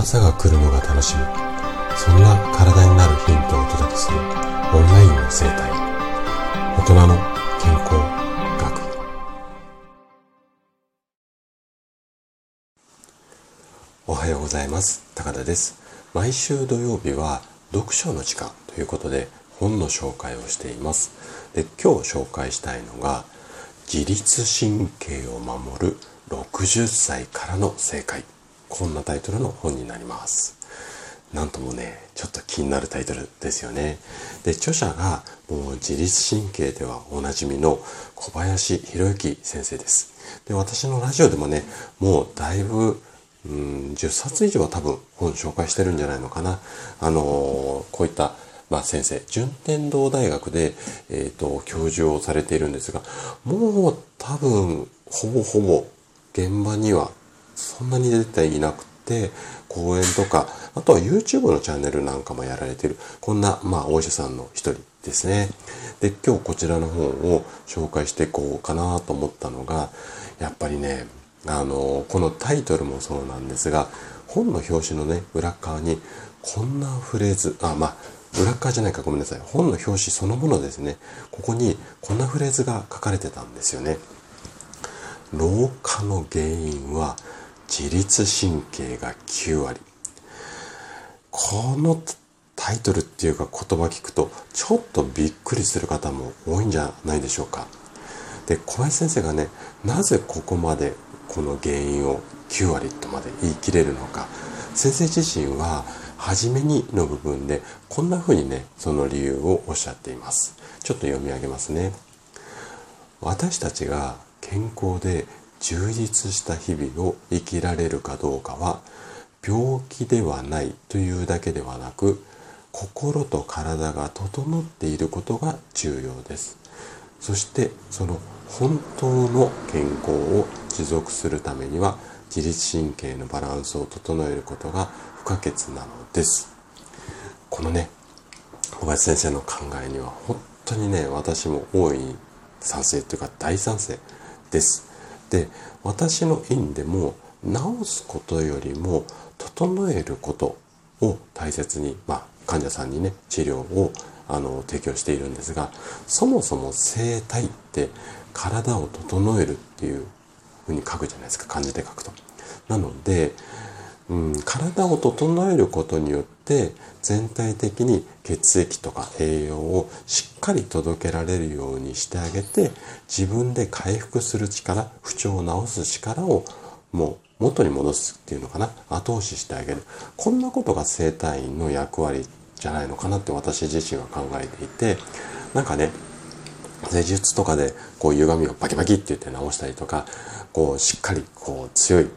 朝が来るのが楽しみ。そんな体になるヒントをお届けするオンラインの生態。大人の健康学。おはようございます。高田です。毎週土曜日は読書の時間ということで本の紹介をしています。で今日紹介したいのが自律神経を守る60歳からの正解。こんなタイトルの本になります。なんともねちょっと気になるタイトルですよね。で著者がもう自律神経ではおなじみの小林博之先生です。で私のラジオでもねもうだいぶうん10冊以上は多分本紹介してるんじゃないのかな。あのー、こういったまあ、先生、順天堂大学で、えっ、ー、と、教授をされているんですが、もう多分、ほぼほぼ現場にはそんなに出ていなくて、講演とか、あとは YouTube のチャンネルなんかもやられてる、こんな、まあ、お医者さんの一人ですね。で、今日こちらの本を紹介していこうかなと思ったのが、やっぱりね、あの、このタイトルもそうなんですが、本の表紙のね、裏側に、こんなフレーズ、あ、まあ、裏側じゃないかごめんなさい。本の表紙そのものですね。ここにこんなフレーズが書かれてたんですよね。老化の原因は自律神経が9割。このタイトルっていうか言葉聞くとちょっとびっくりする方も多いんじゃないでしょうか。で、小林先生がね、なぜここまでこの原因を9割とまで言い切れるのか。先生自身は初めにの部分でこんな風にね、その理由をおっしゃっています。ちょっと読み上げますね。私たちが健康で充実した日々を生きられるかどうかは病気ではないというだけではなく心と体が整っていることが重要です。そしてその本当の健康を持続するためには自律神経のバランスを整えることが不可欠なのです。このね小林先生の考えには本当にね私も大いに賛成というか大賛成です。で私の院でも治すことよりも整えることを大切に、まあ、患者さんにね治療をあの提供しているんですがそもそも生体って体を整えるっていうふうに書くじゃないですか漢字で書くと。なのでうん、体を整えることによって全体的に血液とか栄養をしっかり届けられるようにしてあげて自分で回復する力不調を治す力をもう元に戻すっていうのかな。後押ししてあげる。こんなことが生体院の役割じゃないのかなって私自身は考えていてなんかね施術とかでこう歪みをバキバキって言って直したりとかこうしっかりこう強い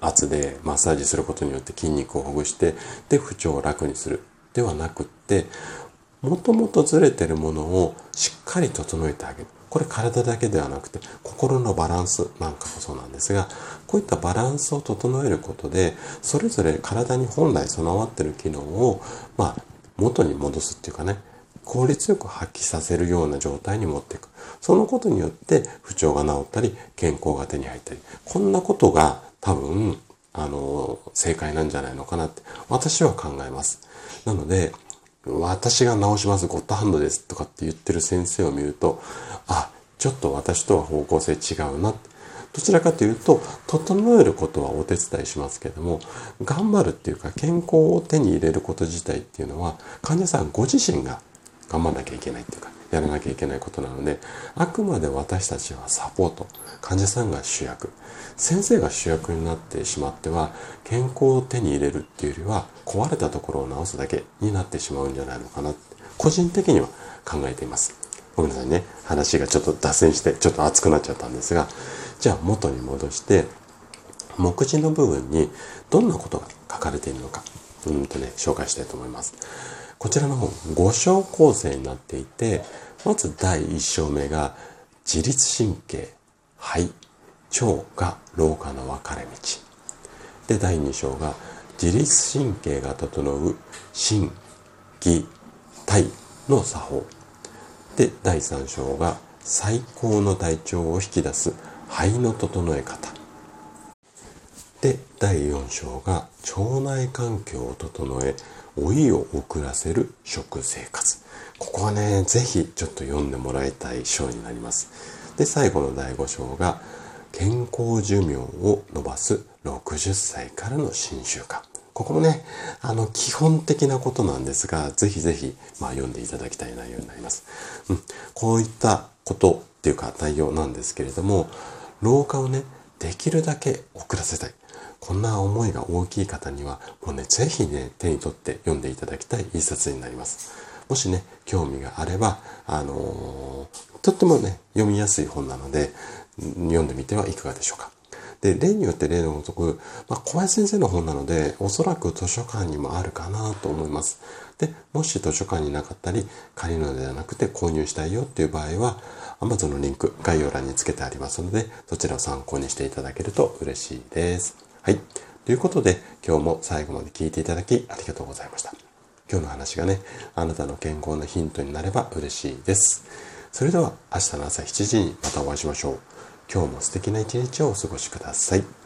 圧でマッサージすることによって筋肉をほぐしてで不調を楽にするではなくってもともとずれてるものをしっかり整えてあげるこれ体だけではなくて心のバランスなんかもそうなんですがこういったバランスを整えることでそれぞれ体に本来備わってる機能をまあ元に戻すっていうかね効率よく発揮させるような状態に持っていく。そのことによって不調が治ったり健康が手に入ったりこんなことが多分、あの、正解なんじゃないのかなって、私は考えます。なので、私が直します、ゴッドハンドですとかって言ってる先生を見ると、あ、ちょっと私とは方向性違うな。どちらかというと、整えることはお手伝いしますけども、頑張るっていうか、健康を手に入れること自体っていうのは、患者さんご自身が頑張らなきゃいけないっていうか、やらなきゃいけないことなので、あくまで私たちはサポート、患者さんが主役、先生が主役になってしまっては、健康を手に入れるっていうよりは、壊れたところを直すだけになってしまうんじゃないのかなって、個人的には考えています。ごめんなさいね。話がちょっと脱線して、ちょっと熱くなっちゃったんですが、じゃあ元に戻して、目次の部分にどんなことが書かれているのか、うんとね、紹介したいと思います。こちらの本5章構成になっていて、まず第1章目が自律神経、肺、腸が老化の分かれ道。で、第2章が自律神経が整う心、技、体の作法。で、第3章が最高の体調を引き出す肺の整え方。で、第4章が腸内環境を整え老いを遅らせる食生活ここはねぜひちょっと読んでもらいたい章になりますで最後の第5章が健康寿命を伸ばす60歳からの新習慣ここもね、あの、基本的なことなんですが、ぜひぜひ、まあ、読んでいただきたい内容になります。うん、こういったことっていうか内容なんですけれども、老化をね、できるだけ遅らせたい。こんな思いが大きい方には、もうね、ぜひね、手に取って読んでいただきたい一冊になります。もしね、興味があれば、あのー、とってもね、読みやすい本なので、読んでみてはいかがでしょうか。で、例によって例のごとく、まあ、小林先生の本なので、おそらく図書館にもあるかなと思います。で、もし図書館になかったり、借りるのではなくて購入したいよっていう場合は、Amazon のリンク概要欄に付けてありますので、そちらを参考にしていただけると嬉しいです。はい。ということで、今日も最後まで聞いていただきありがとうございました。今日の話がね、あなたの健康のヒントになれば嬉しいです。それでは明日の朝7時にまたお会いしましょう。今日も素敵な一日をお過ごしください。